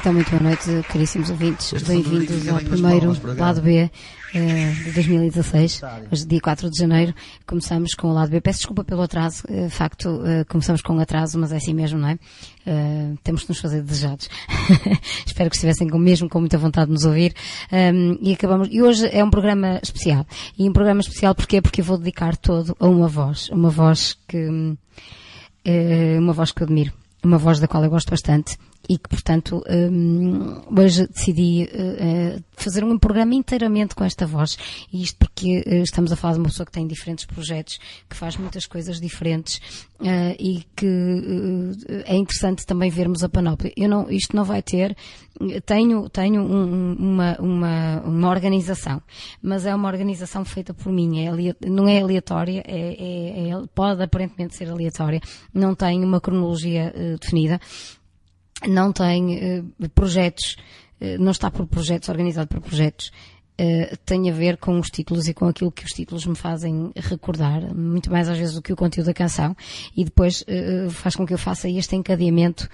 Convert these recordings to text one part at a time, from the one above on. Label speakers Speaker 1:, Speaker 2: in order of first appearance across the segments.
Speaker 1: Então, muito boa noite, caríssimos ouvintes. Bem-vindos ao primeiro lado B eh, de 2016, hoje dia 4 de janeiro. Começamos com o lado B. Peço desculpa pelo atraso, eh, de facto, eh, começamos com um atraso, mas é assim mesmo, não é? temos que nos fazer desejados. Espero que estivessem com, mesmo com muita vontade de nos ouvir. Um, e acabamos, e hoje é um programa especial. E um programa especial porquê? Porque eu vou dedicar todo a uma voz, uma voz que, uma voz que eu admiro, uma voz da qual eu gosto bastante e que, portanto, um, hoje decidi uh, fazer um programa inteiramente com esta voz. E isto porque uh, estamos a falar de uma pessoa que tem diferentes projetos, que faz muitas coisas diferentes uh, e que é interessante também vermos a panóplia. Eu não, isto não vai ter, tenho, tenho um, uma, uma, uma organização, mas é uma organização feita por mim, é, não é aleatória, é, é, é, pode aparentemente ser aleatória, não tem uma cronologia definida não tem uh, projetos, uh, não está por projetos, organizado por projetos. Uh, tem a ver com os títulos e com aquilo que os títulos me fazem recordar, muito mais às vezes do que o conteúdo da canção, e depois faz com que eu faça este encadeamento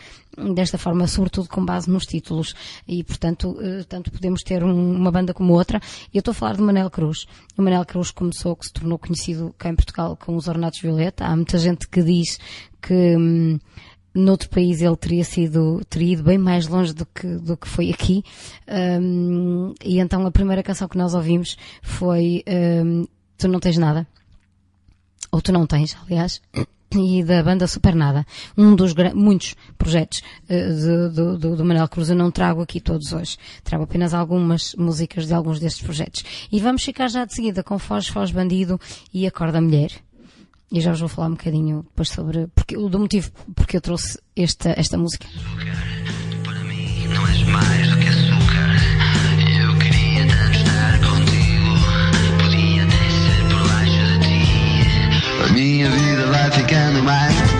Speaker 1: desta forma, sobretudo com base nos títulos, e portanto, tanto podemos ter um, uma banda como outra. E eu estou a falar de Manel Cruz. O Manel Cruz começou, que se tornou conhecido cá em Portugal com os Ornatos Violeta. Há muita gente que diz que hum, noutro país ele teria sido, teria ido bem mais longe do que, do que foi aqui. Um, e então a primeira canção que nós ouvimos foi um, Tu Não Tens Nada. Ou Tu Não Tens, aliás. E da banda Supernada. Um dos muitos projetos uh, do, do, do Manuel Cruz. Eu não trago aqui todos hoje. Trago apenas algumas músicas de alguns destes projetos. E vamos ficar já de seguida com Foz, Foz Bandido e Acorda Mulher. E já vos vou falar um bocadinho depois sobre porque, do motivo porque eu trouxe esta, esta música.
Speaker 2: Para mim não és mais do que açúcar. Eu queria tanto estar contigo, podia por baixo de ti. A minha vida vai ficando mais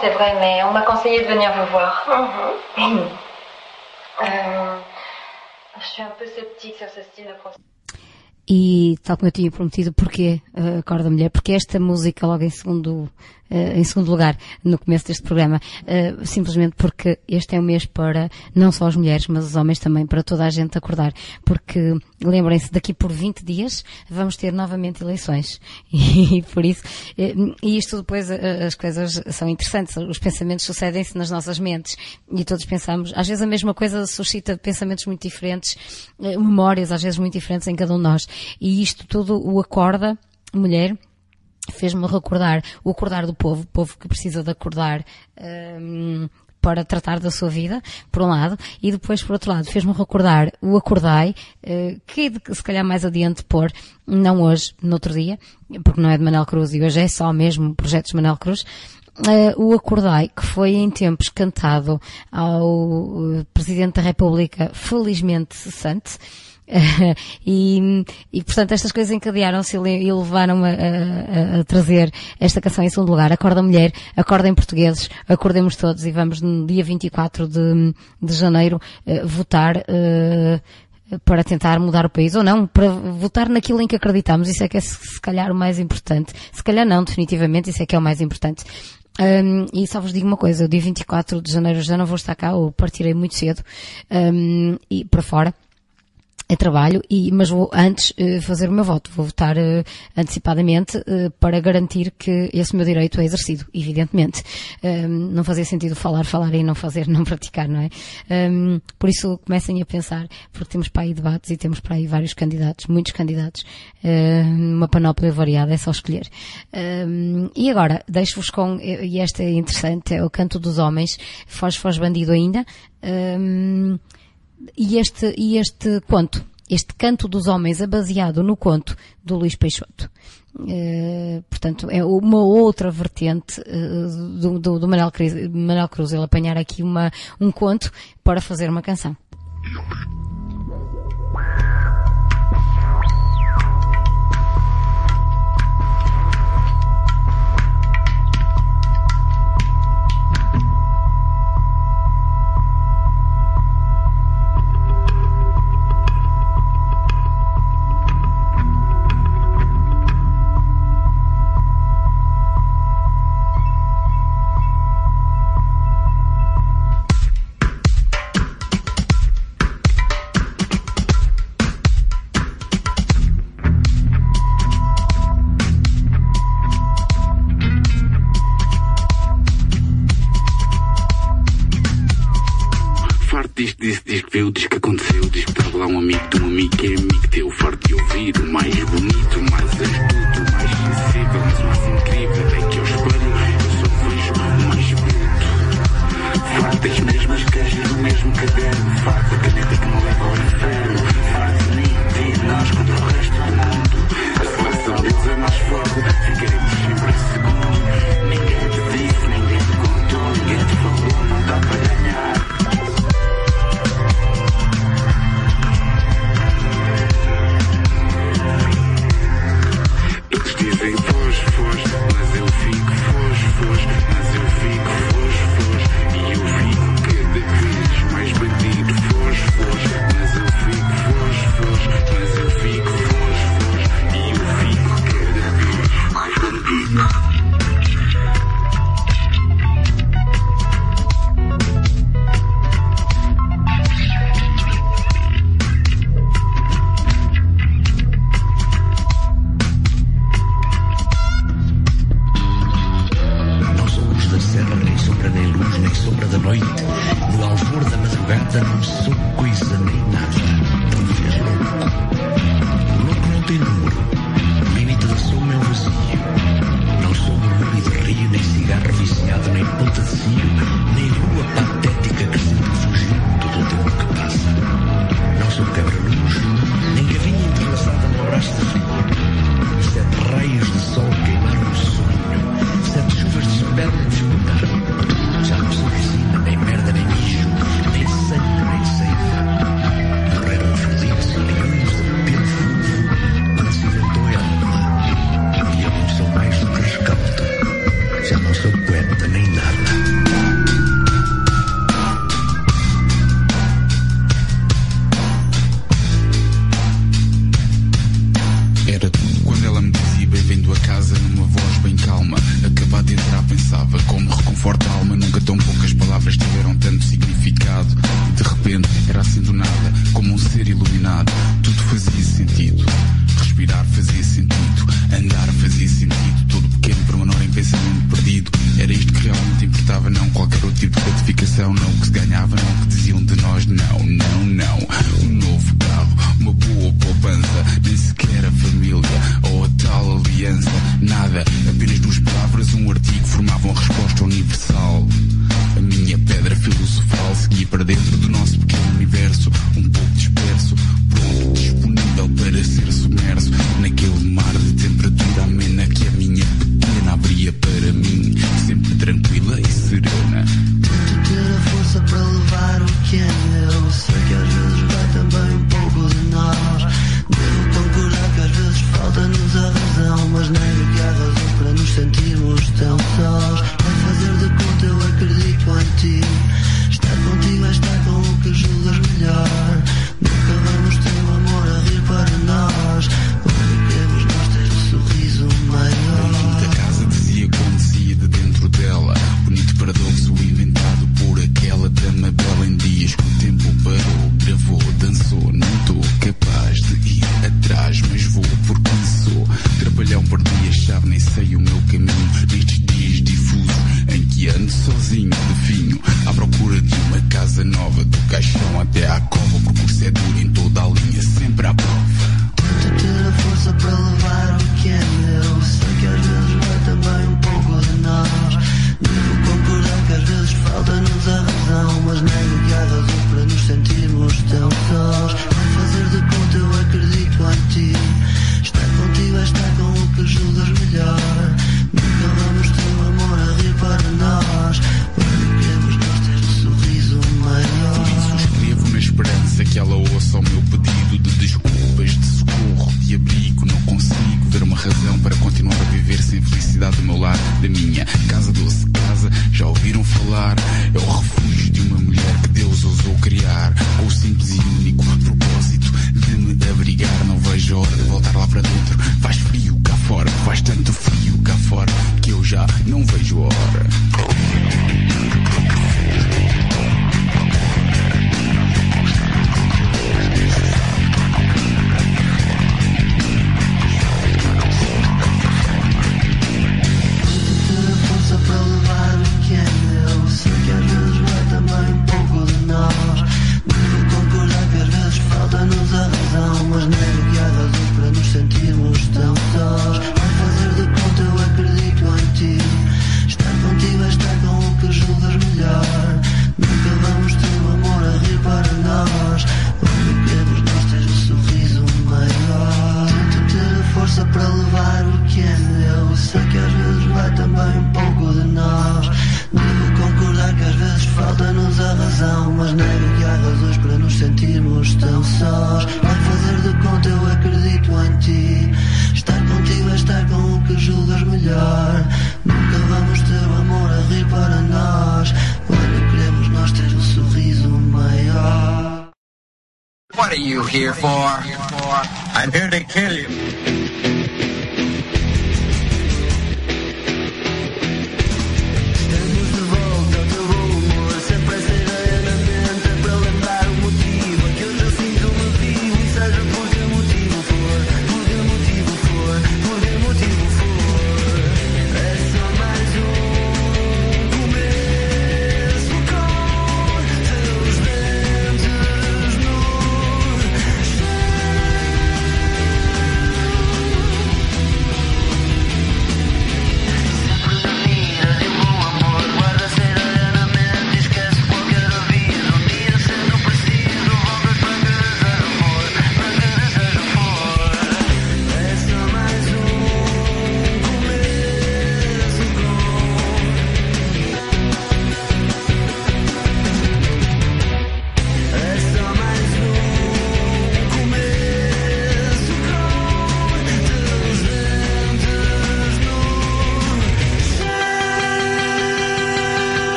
Speaker 3: c'est vrai, mais on m'a conseillé de venir vous voir. Euh, je suis un peu sceptique sur ce style de procédure.
Speaker 1: E tal como eu tinha prometido, porquê uh, Acorda Mulher? Porque esta música, logo em segundo, em segundo lugar, no começo deste programa, uh, simplesmente porque este é o mês para não só as mulheres, mas os homens também, para toda a gente acordar. Porque, lembrem-se, daqui por 20 dias vamos ter novamente eleições. E, por isso, e isto depois, as coisas são interessantes. Os pensamentos sucedem-se nas nossas mentes. E todos pensamos, às vezes a mesma coisa suscita pensamentos muito diferentes, memórias às vezes muito diferentes em cada um de nós. E isto tudo o acorda, mulher, fez-me recordar o acordar do povo, o povo que precisa de acordar um, para tratar da sua vida, por um lado, e depois, por outro lado, fez-me recordar o Acordai, uh, que se calhar mais adiante pôr, não hoje, no outro dia, porque não é de Manel Cruz e hoje é só mesmo projetos de Manel Cruz, Uh, o Acordai, que foi em tempos cantado ao uh, Presidente da República, felizmente cessante, e, e, portanto, estas coisas encadearam-se e levaram-me a, a, a, trazer esta canção em segundo lugar. Acorda Mulher, acordem portugueses, acordemos todos e vamos no dia 24 de, de janeiro uh, votar uh, para tentar mudar o país ou não, para votar naquilo em que acreditamos. Isso é que é se calhar o mais importante. Se calhar não, definitivamente, isso é que é o mais importante. Um, e só vos digo uma coisa, o dia 24 de janeiro já não vou estar cá, ou partirei muito cedo, um, e para fora é trabalho, e, mas vou antes uh, fazer o meu voto. Vou votar uh, antecipadamente uh, para garantir que esse meu direito é exercido, evidentemente. Um, não fazia sentido falar, falar e não fazer, não praticar, não é? Um, por isso comecem a pensar, porque temos para aí debates e temos para aí vários candidatos, muitos candidatos, uma panóplia variada, é só escolher. E agora, deixo-vos com, e esta é interessante, é o canto dos homens, foge, foge bandido ainda. E este, e este conto, este canto dos homens é baseado no conto do Luís Peixoto. Uh, portanto, é uma outra vertente uh, do, do, do Manuel, Cruz, Manuel Cruz, ele apanhar aqui uma, um conto para fazer uma canção.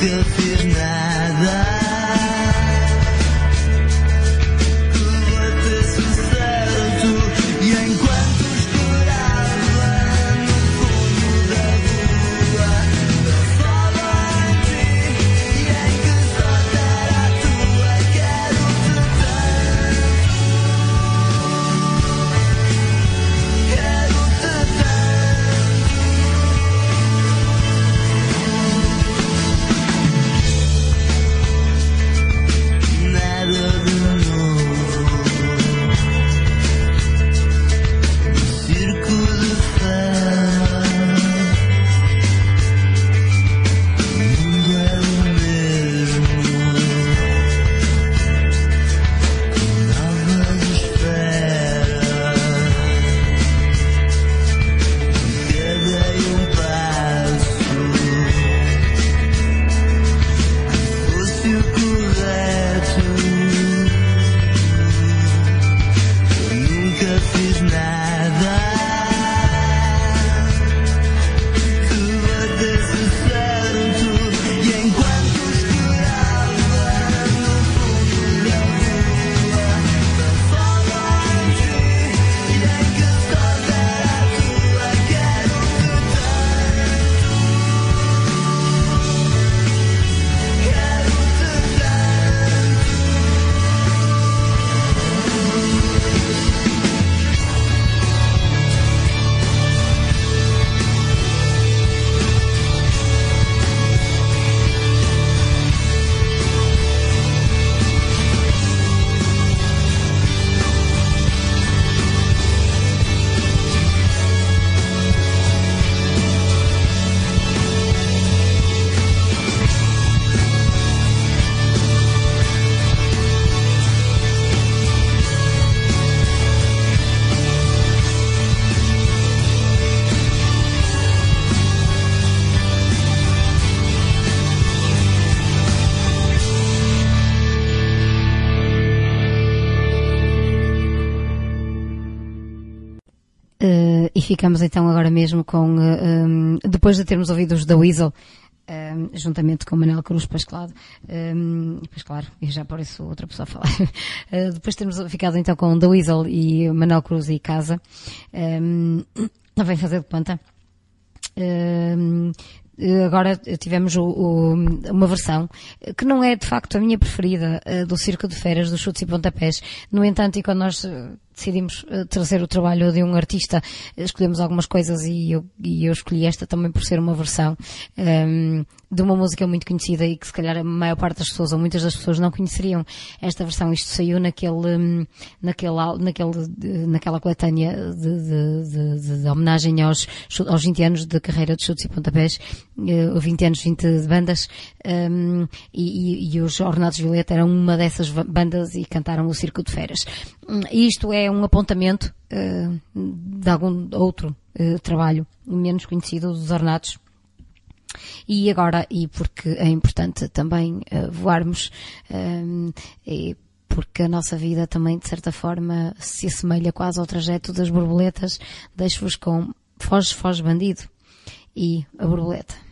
Speaker 4: good is not.
Speaker 1: Ficamos então agora mesmo com, eh, um, depois de termos ouvido os da Weasel, um, juntamente com Manel Cruz Pascalado, um, e depois claro, eu já pareço outra pessoa a falar. Uh, depois temos ficado então com The Weasel e Manel Cruz e Casa, um, vem fazer de planta. Um, agora tivemos o, o, uma versão que não é de facto a minha preferida do Circo de Feiras, dos Chutes e Pontapés. No entanto, e quando nós decidimos uh, trazer o trabalho de um artista, escolhemos algumas coisas e eu, e eu escolhi esta também por ser uma versão um, de uma música muito conhecida e que se calhar a maior parte das pessoas ou muitas das pessoas não conheceriam esta versão. Isto saiu naquele, um, naquele, naquele, naquela coletânea de, de, de, de, homenagem aos, aos 20 anos de carreira de chutes e pontapés, uh, 20 anos, 20 bandas, um, e, e, e, os Ornados Violeta eram uma dessas bandas e cantaram o Circo de Feras. Isto é um apontamento uh, de algum outro uh, trabalho menos conhecido dos Ornados e agora, e porque é importante também uh, voarmos, e porque a nossa vida também, de certa forma, se assemelha quase ao trajeto das borboletas, deixo-vos com Foge, Foge Bandido e a borboleta.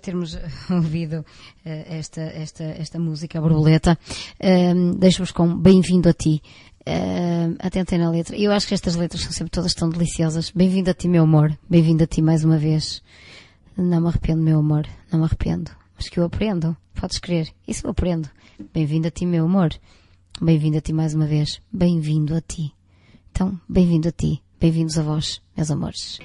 Speaker 1: Termos ouvido eh, esta, esta, esta música, a borboleta, eh, deixo-vos com Bem-vindo a ti. Uh, atentem na letra. Eu acho que estas letras são sempre todas tão deliciosas. Bem-vindo a ti, meu amor. Bem-vindo a ti mais uma vez. Não me arrependo, meu amor. Não me arrependo. Mas que eu aprendo. Podes crer. Isso eu aprendo. Bem-vindo a ti, meu amor. Bem-vindo a ti mais uma vez. Bem-vindo a ti. Então, bem-vindo a ti. Bem-vindos a vós, meus amores.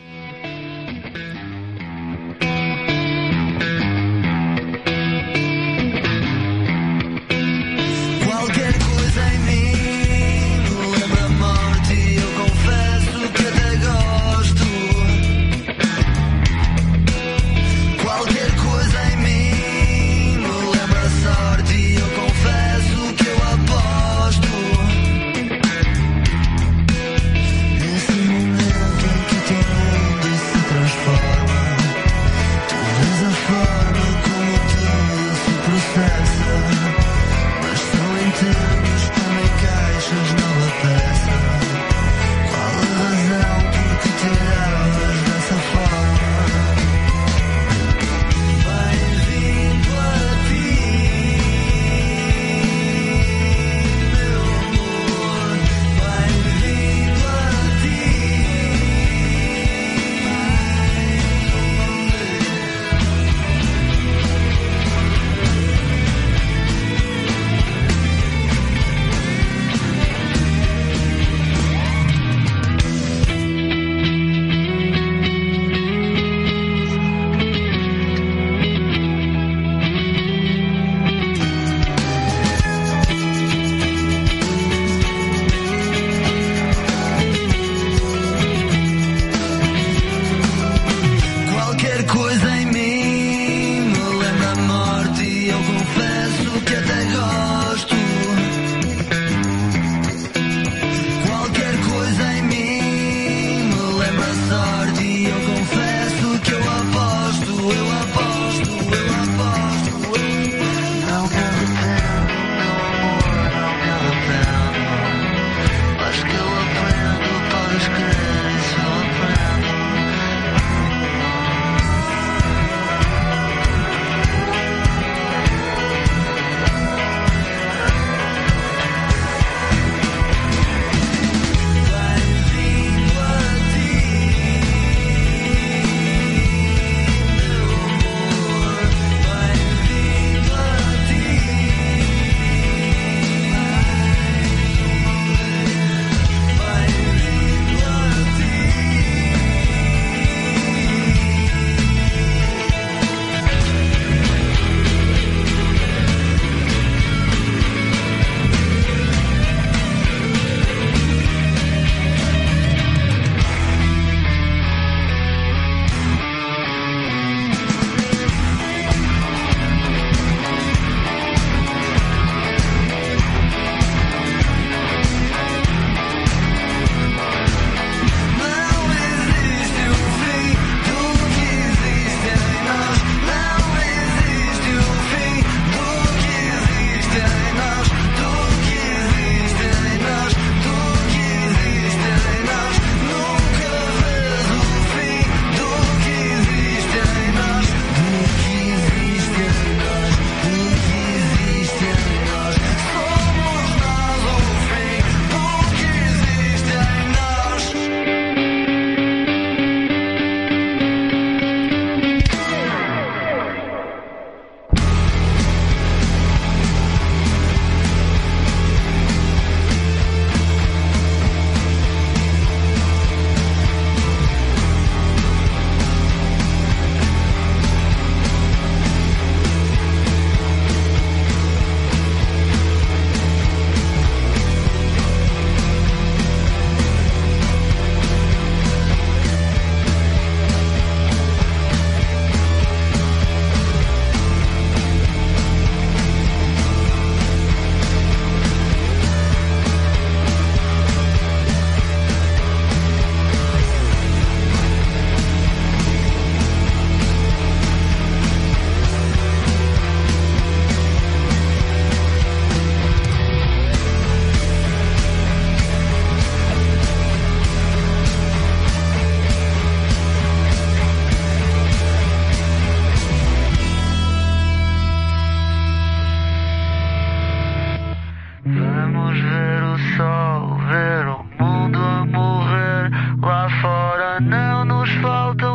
Speaker 4: nos
Speaker 1: faltam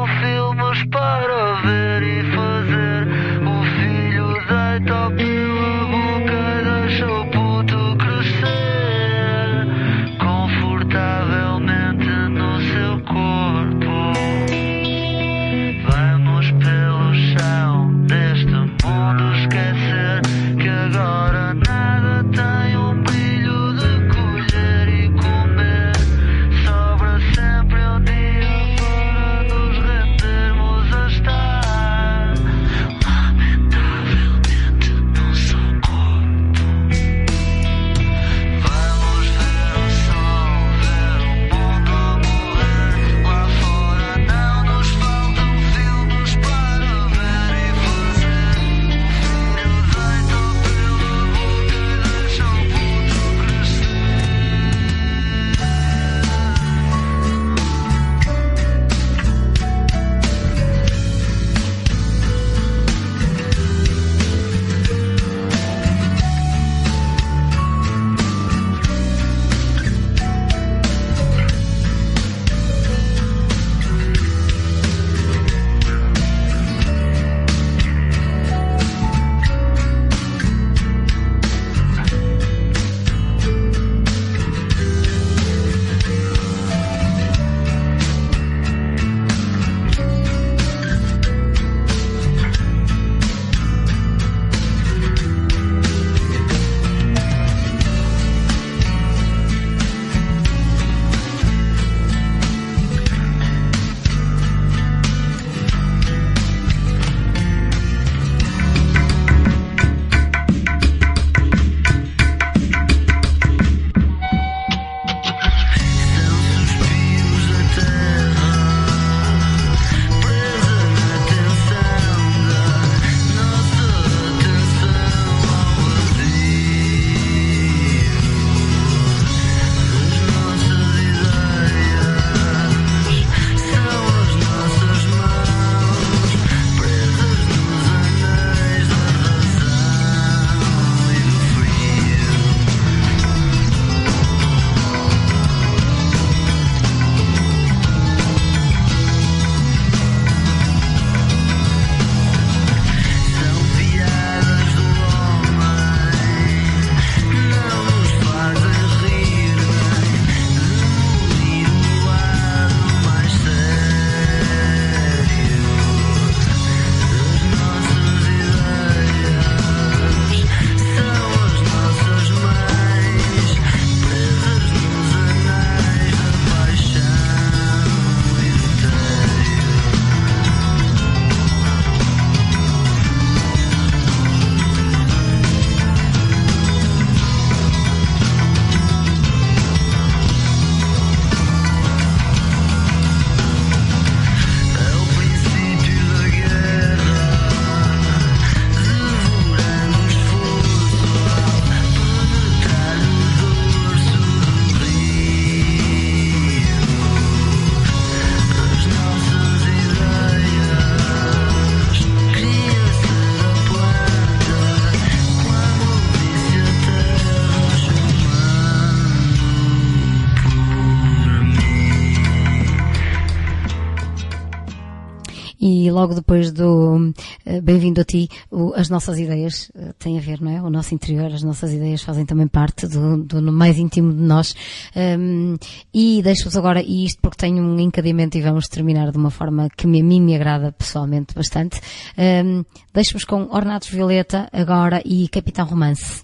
Speaker 1: logo depois do eh, Bem-vindo a ti, o- as nossas ideias eh, têm a ver, não é? O nosso interior, as nossas ideias fazem também parte do, do mais íntimo de nós. Hum, e deixo-vos agora, e isto porque tenho um encadeamento e vamos terminar de uma forma que me, a mim me agrada pessoalmente bastante. Hum, deixo-vos com Ornatos Violeta agora e Capitão Romance.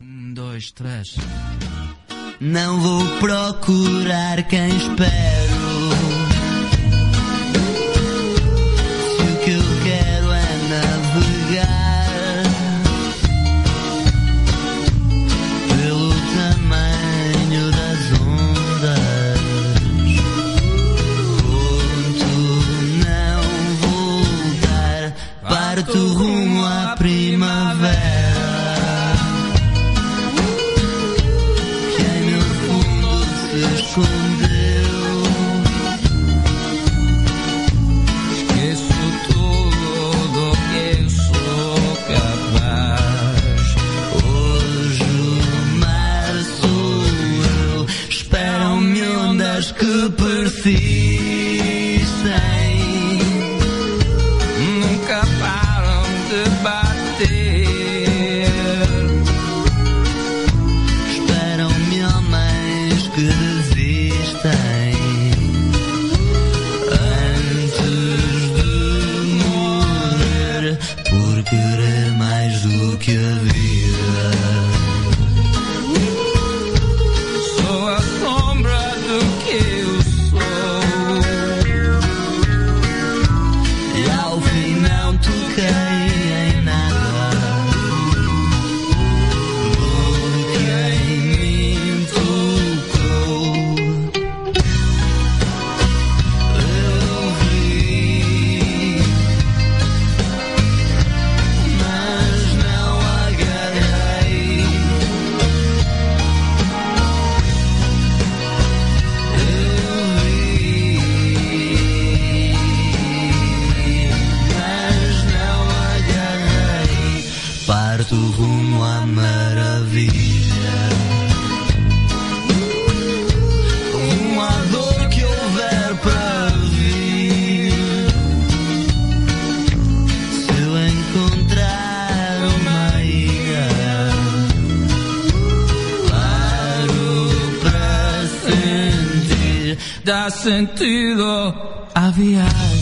Speaker 2: Um, dois, três. Não vou procurar quem espero. Maravilha. À dor que houver para vir. Se eu encontrar uma ilha, paro para sentir. Dá sentido à viagem.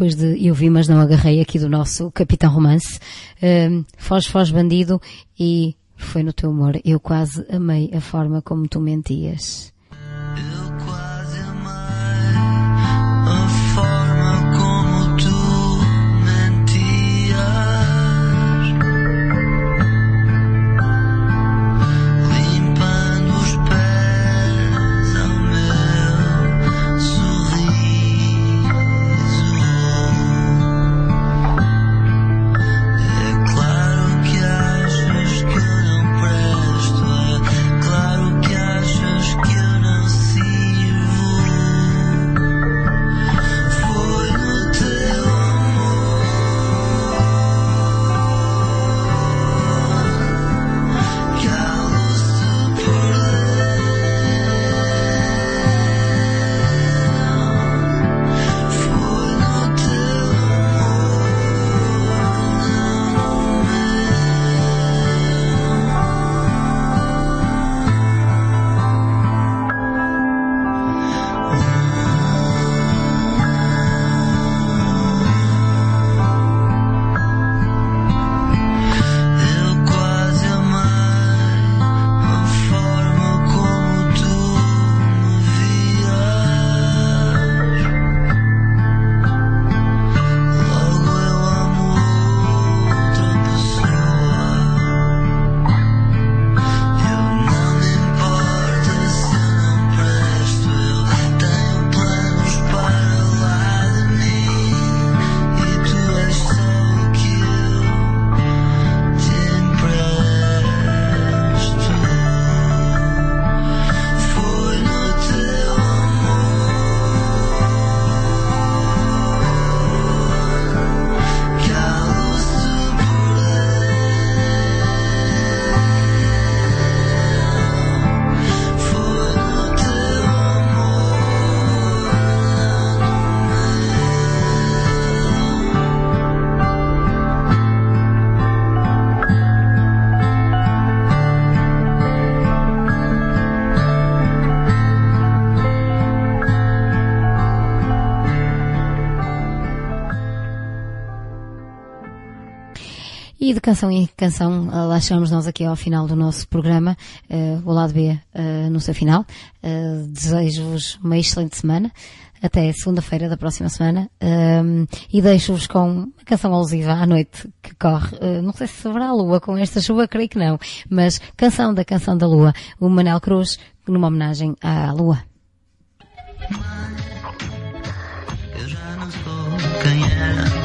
Speaker 1: Depois de Eu Vi, mas não agarrei aqui do nosso Capitão Romance, Foz, Foz Bandido e Foi no Teu Amor. Eu quase amei a forma como tu mentias. E de canção em canção, uh, lá chegamos nós aqui ao final do nosso programa, uh, o lado B uh, no seu final. Uh, Desejo-vos uma excelente semana. Até segunda-feira da próxima semana. Um, e deixo-vos com uma canção alusiva à noite que corre. Uh, não sei se haverá lua com esta chuva, creio que não. Mas canção da canção da lua. O Manel Cruz, numa homenagem à lua.
Speaker 2: Eu já não sou quem.